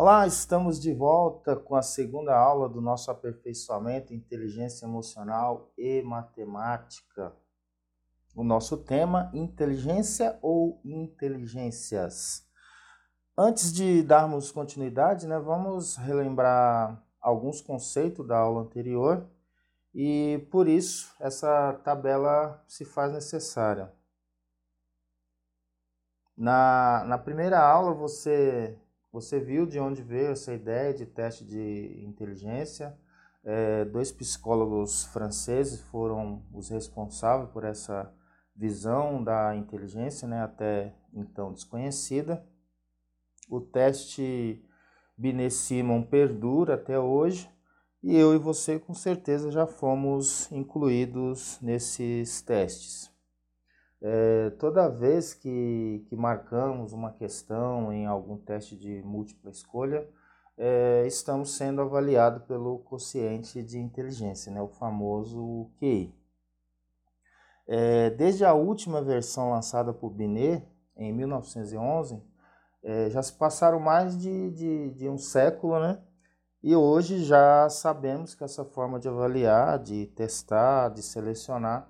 Olá, estamos de volta com a segunda aula do nosso aperfeiçoamento inteligência emocional e matemática. O nosso tema inteligência ou inteligências. Antes de darmos continuidade, né, vamos relembrar alguns conceitos da aula anterior e por isso essa tabela se faz necessária. Na, na primeira aula você você viu de onde veio essa ideia de teste de inteligência? É, dois psicólogos franceses foram os responsáveis por essa visão da inteligência, né, até então desconhecida. O teste Binet-Simon perdura até hoje e eu e você com certeza já fomos incluídos nesses testes. É, toda vez que, que marcamos uma questão em algum teste de múltipla escolha, é, estamos sendo avaliados pelo quociente de inteligência, né, o famoso QI. É, desde a última versão lançada por Binet, em 1911, é, já se passaram mais de, de, de um século, né? E hoje já sabemos que essa forma de avaliar, de testar, de selecionar,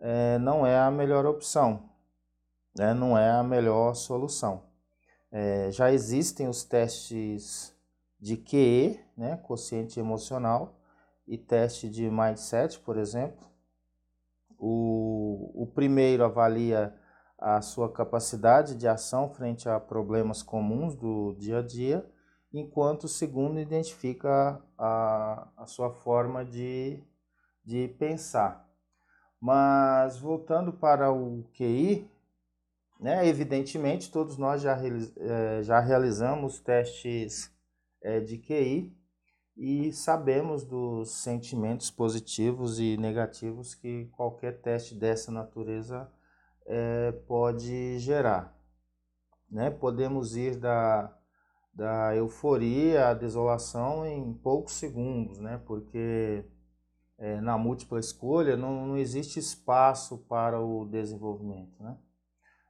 é, não é a melhor opção, né? não é a melhor solução. É, já existem os testes de QE, né? quociente emocional, e teste de mindset, por exemplo. O, o primeiro avalia a sua capacidade de ação frente a problemas comuns do dia a dia, enquanto o segundo identifica a, a sua forma de, de pensar. Mas voltando para o QI, né, evidentemente todos nós já, é, já realizamos testes é, de QI e sabemos dos sentimentos positivos e negativos que qualquer teste dessa natureza é, pode gerar. Né? Podemos ir da, da euforia à desolação em poucos segundos, né? porque é, na múltipla escolha, não, não existe espaço para o desenvolvimento. Né?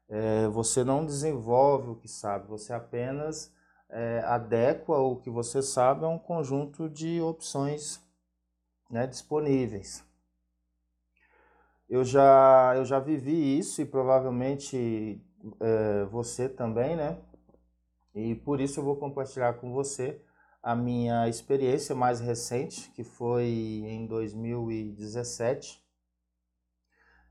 É, você não desenvolve o que sabe, você apenas é, adequa o que você sabe a um conjunto de opções né, disponíveis. Eu já, eu já vivi isso e provavelmente é, você também, né? E por isso eu vou compartilhar com você a minha experiência mais recente, que foi em 2017,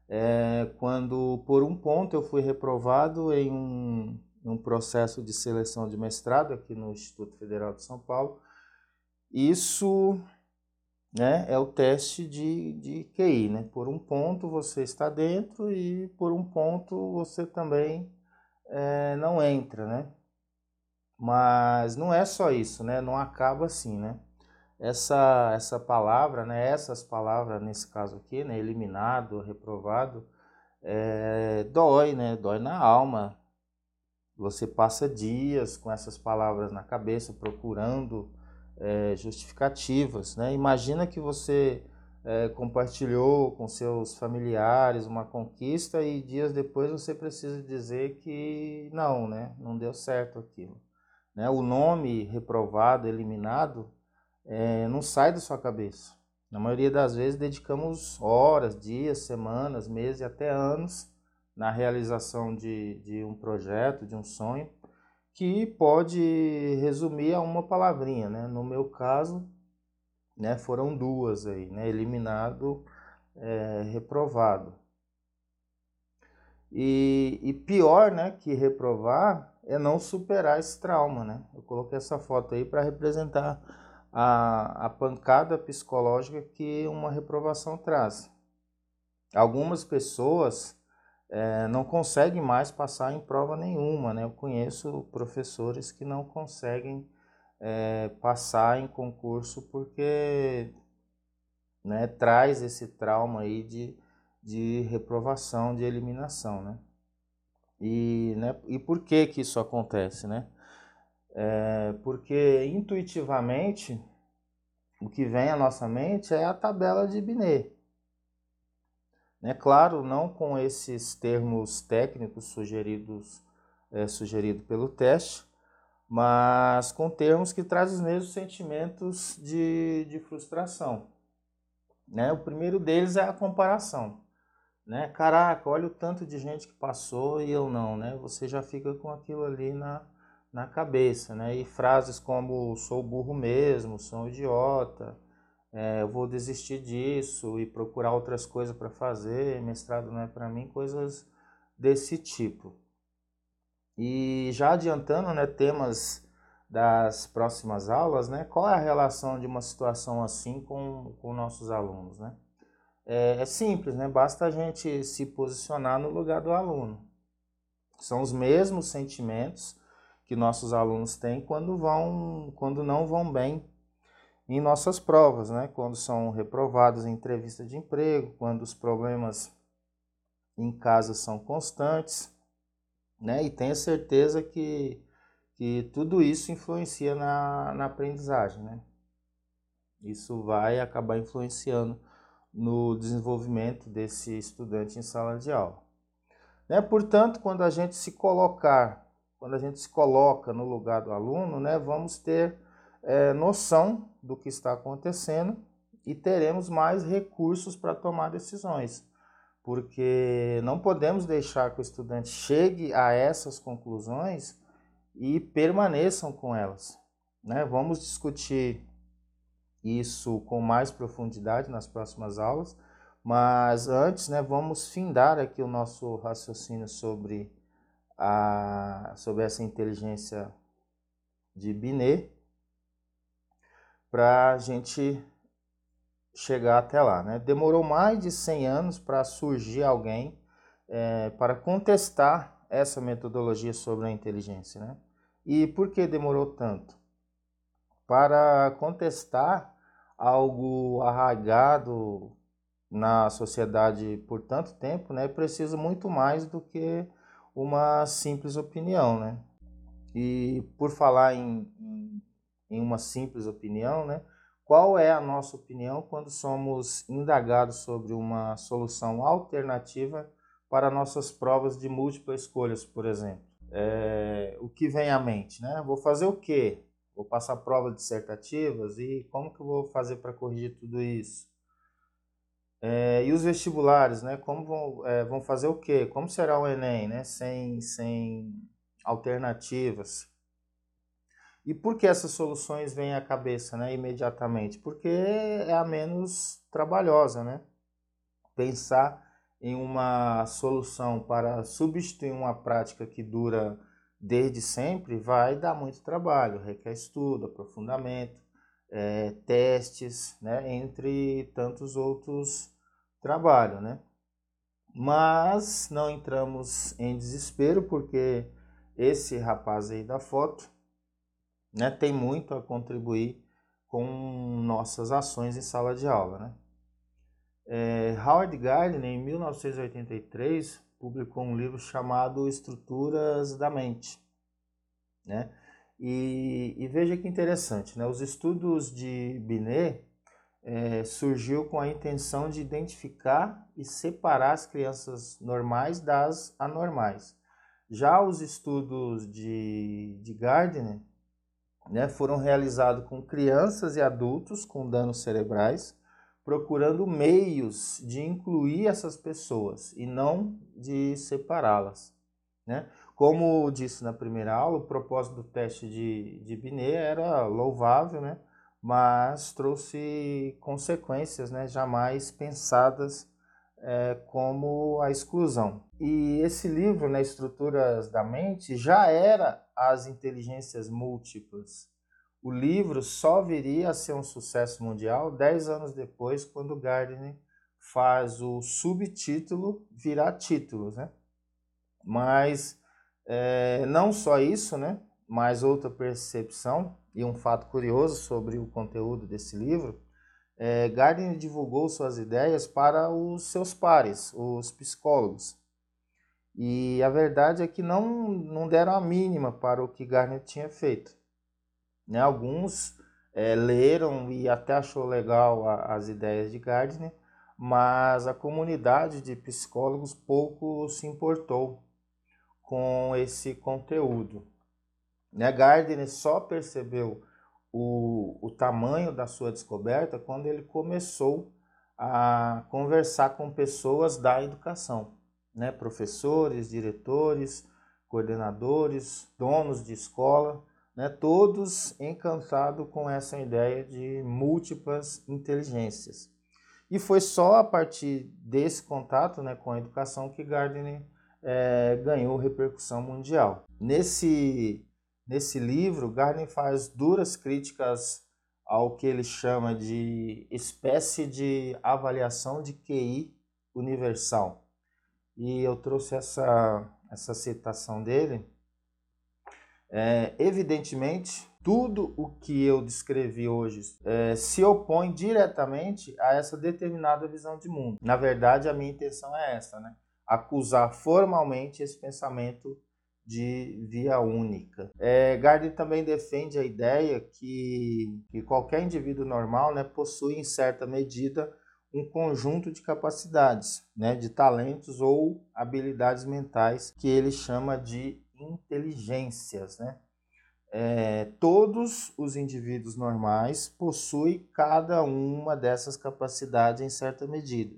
é, quando por um ponto eu fui reprovado em um, um processo de seleção de mestrado aqui no Instituto Federal de São Paulo. Isso né, é o teste de, de QI. Né? Por um ponto você está dentro e por um ponto você também é, não entra. Né? Mas não é só isso, né? Não acaba assim, né? Essa, essa palavra, né? Essas palavras, nesse caso aqui, né? Eliminado, reprovado, é, dói, né? Dói na alma. Você passa dias com essas palavras na cabeça, procurando é, justificativas, né? Imagina que você é, compartilhou com seus familiares uma conquista e dias depois você precisa dizer que não, né? Não deu certo aquilo. Né? O nome reprovado, eliminado, é, não sai da sua cabeça. Na maioria das vezes dedicamos horas, dias, semanas, meses e até anos na realização de, de um projeto, de um sonho, que pode resumir a uma palavrinha. Né? No meu caso, né, foram duas aí, né? eliminado, é, reprovado. E, e pior né, que reprovar é não superar esse trauma, né? Eu coloquei essa foto aí para representar a, a pancada psicológica que uma reprovação traz. Algumas pessoas é, não conseguem mais passar em prova nenhuma, né? Eu conheço professores que não conseguem é, passar em concurso porque né, traz esse trauma aí de, de reprovação, de eliminação, né? E, né, e por que que isso acontece, né? É porque intuitivamente o que vem à nossa mente é a tabela de Binet. Né? Claro, não com esses termos técnicos sugeridos é, sugerido pelo teste, mas com termos que trazem os mesmos sentimentos de, de frustração. Né? O primeiro deles é a comparação. Né? Caraca, olha o tanto de gente que passou e eu não, né? Você já fica com aquilo ali na, na cabeça, né? E frases como sou burro mesmo, sou idiota, é, eu vou desistir disso e procurar outras coisas para fazer, mestrado não é para mim, coisas desse tipo. E já adiantando, né, temas das próximas aulas, né, qual é a relação de uma situação assim com, com nossos alunos, né? É, é simples, né? Basta a gente se posicionar no lugar do aluno. São os mesmos sentimentos que nossos alunos têm quando vão, quando não vão bem em nossas provas, né? Quando são reprovados em entrevista de emprego, quando os problemas em casa são constantes, né? E tenha certeza que, que tudo isso influencia na, na aprendizagem, né? Isso vai acabar influenciando no desenvolvimento desse estudante em sala de aula. Né? Portanto, quando a gente se colocar, quando a gente se coloca no lugar do aluno, né, vamos ter é, noção do que está acontecendo e teremos mais recursos para tomar decisões, porque não podemos deixar que o estudante chegue a essas conclusões e permaneçam com elas. Né? Vamos discutir isso com mais profundidade nas próximas aulas, mas antes, né, vamos findar aqui o nosso raciocínio sobre a sobre essa inteligência de Binet para a gente chegar até lá. Né? Demorou mais de 100 anos para surgir alguém é, para contestar essa metodologia sobre a inteligência. Né? E por que demorou tanto? Para contestar algo arraigado na sociedade por tanto tempo, né, precisa muito mais do que uma simples opinião, né? E por falar em, em uma simples opinião, né? Qual é a nossa opinião quando somos indagados sobre uma solução alternativa para nossas provas de múltipla escolhas, por exemplo? É, o que vem à mente, né? Vou fazer o quê? Vou passar provas dissertativas e como que eu vou fazer para corrigir tudo isso? É, e os vestibulares, né? Como vão, é, vão fazer o quê? Como será o Enem, né? Sem, sem alternativas. E por que essas soluções vêm à cabeça né, imediatamente? Porque é a menos trabalhosa, né? Pensar em uma solução para substituir uma prática que dura desde sempre vai dar muito trabalho, requer estudo, aprofundamento, é, testes, né, entre tantos outros trabalhos, né? Mas não entramos em desespero porque esse rapaz aí da foto né, tem muito a contribuir com nossas ações em sala de aula. Né? É, Howard Gardner, em 1983, publicou um livro chamado Estruturas da Mente. Né? E, e veja que interessante, né? os estudos de Binet é, surgiu com a intenção de identificar e separar as crianças normais das anormais. Já os estudos de, de Gardner né, foram realizados com crianças e adultos com danos cerebrais, procurando meios de incluir essas pessoas e não de separá-las. Né? Como disse na primeira aula, o propósito do teste de, de Binet era louvável, né? mas trouxe consequências né, jamais pensadas é, como a exclusão. E esse livro, né, Estruturas da Mente, já era as inteligências múltiplas. O livro só viria a ser um sucesso mundial dez anos depois, quando Gardner faz o subtítulo virar título, né? Mas é, não só isso, né? Mas outra percepção e um fato curioso sobre o conteúdo desse livro, é, Gardner divulgou suas ideias para os seus pares, os psicólogos. E a verdade é que não, não deram a mínima para o que Gardner tinha feito. Né? Alguns é, leram e até achou legal a, as ideias de Gardner, mas a comunidade de psicólogos pouco se importou com esse conteúdo. Né? Gardner só percebeu o, o tamanho da sua descoberta quando ele começou a conversar com pessoas da educação, né? professores, diretores, coordenadores, donos de escola, né? todos encantados com essa ideia de múltiplas inteligências. E foi só a partir desse contato né, com a educação que Gardner é, ganhou repercussão mundial. Nesse, nesse livro, Gardner faz duras críticas ao que ele chama de espécie de avaliação de QI universal. E eu trouxe essa, essa citação dele. É, evidentemente, tudo o que eu descrevi hoje é, se opõe diretamente a essa determinada visão de mundo. Na verdade, a minha intenção é essa, né? Acusar formalmente esse pensamento de via única. É, Gardner também defende a ideia que, que qualquer indivíduo normal né, possui, em certa medida, um conjunto de capacidades, né, de talentos ou habilidades mentais que ele chama de inteligências. Né? É, todos os indivíduos normais possuem cada uma dessas capacidades em certa medida.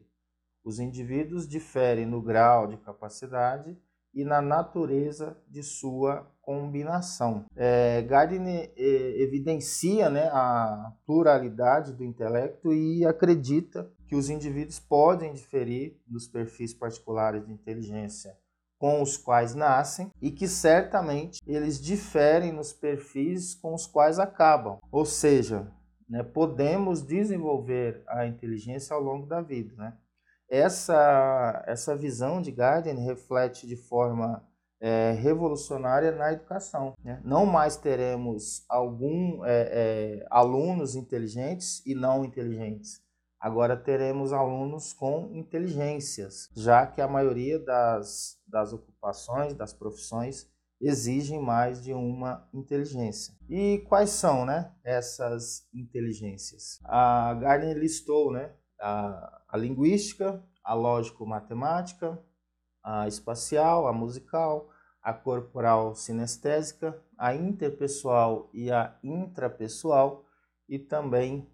Os indivíduos diferem no grau de capacidade e na natureza de sua combinação. É, Gardner é, evidencia né, a pluralidade do intelecto e acredita que os indivíduos podem diferir nos perfis particulares de inteligência com os quais nascem e que certamente eles diferem nos perfis com os quais acabam. Ou seja, né, podemos desenvolver a inteligência ao longo da vida. Né? essa, essa visão de Gardner reflete de forma é, revolucionária na educação. Né? Não mais teremos algum é, é, alunos inteligentes e não inteligentes. Agora teremos alunos com inteligências, já que a maioria das, das ocupações, das profissões, exigem mais de uma inteligência. E quais são né, essas inteligências? A Gardner listou né, a, a linguística, a lógico-matemática, a espacial, a musical, a corporal sinestésica, a interpessoal e a intrapessoal e também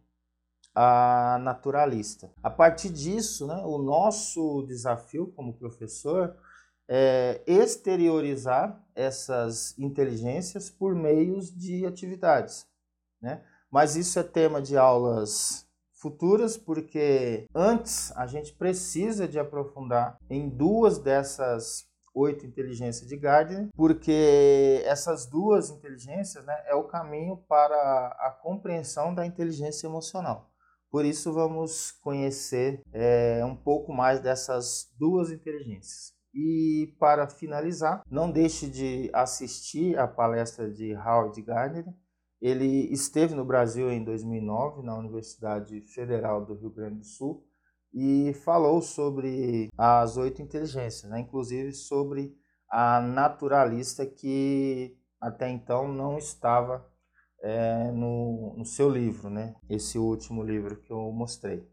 a naturalista. A partir disso, né, o nosso desafio como professor é exteriorizar essas inteligências por meios de atividades. Né? Mas isso é tema de aulas futuras, porque antes a gente precisa de aprofundar em duas dessas oito inteligências de Gardner, porque essas duas inteligências né, é o caminho para a compreensão da inteligência emocional. Por isso vamos conhecer é, um pouco mais dessas duas inteligências. E para finalizar, não deixe de assistir a palestra de Howard Gardner, ele esteve no Brasil em 2009, na Universidade Federal do Rio Grande do Sul, e falou sobre as oito inteligências, né? inclusive sobre a naturalista que até então não estava é, no, no, seu livro, né? esse último livro que eu mostrei.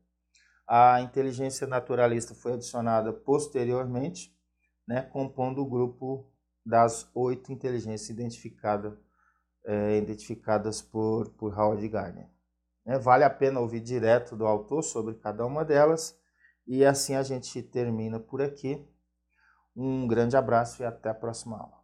A inteligência naturalista foi adicionada posteriormente, né, compondo o grupo das oito inteligências identificadas é, identificadas por, por Howard Gardner. É, vale a pena ouvir direto do autor sobre cada uma delas. E assim a gente termina por aqui. Um grande abraço e até a próxima aula.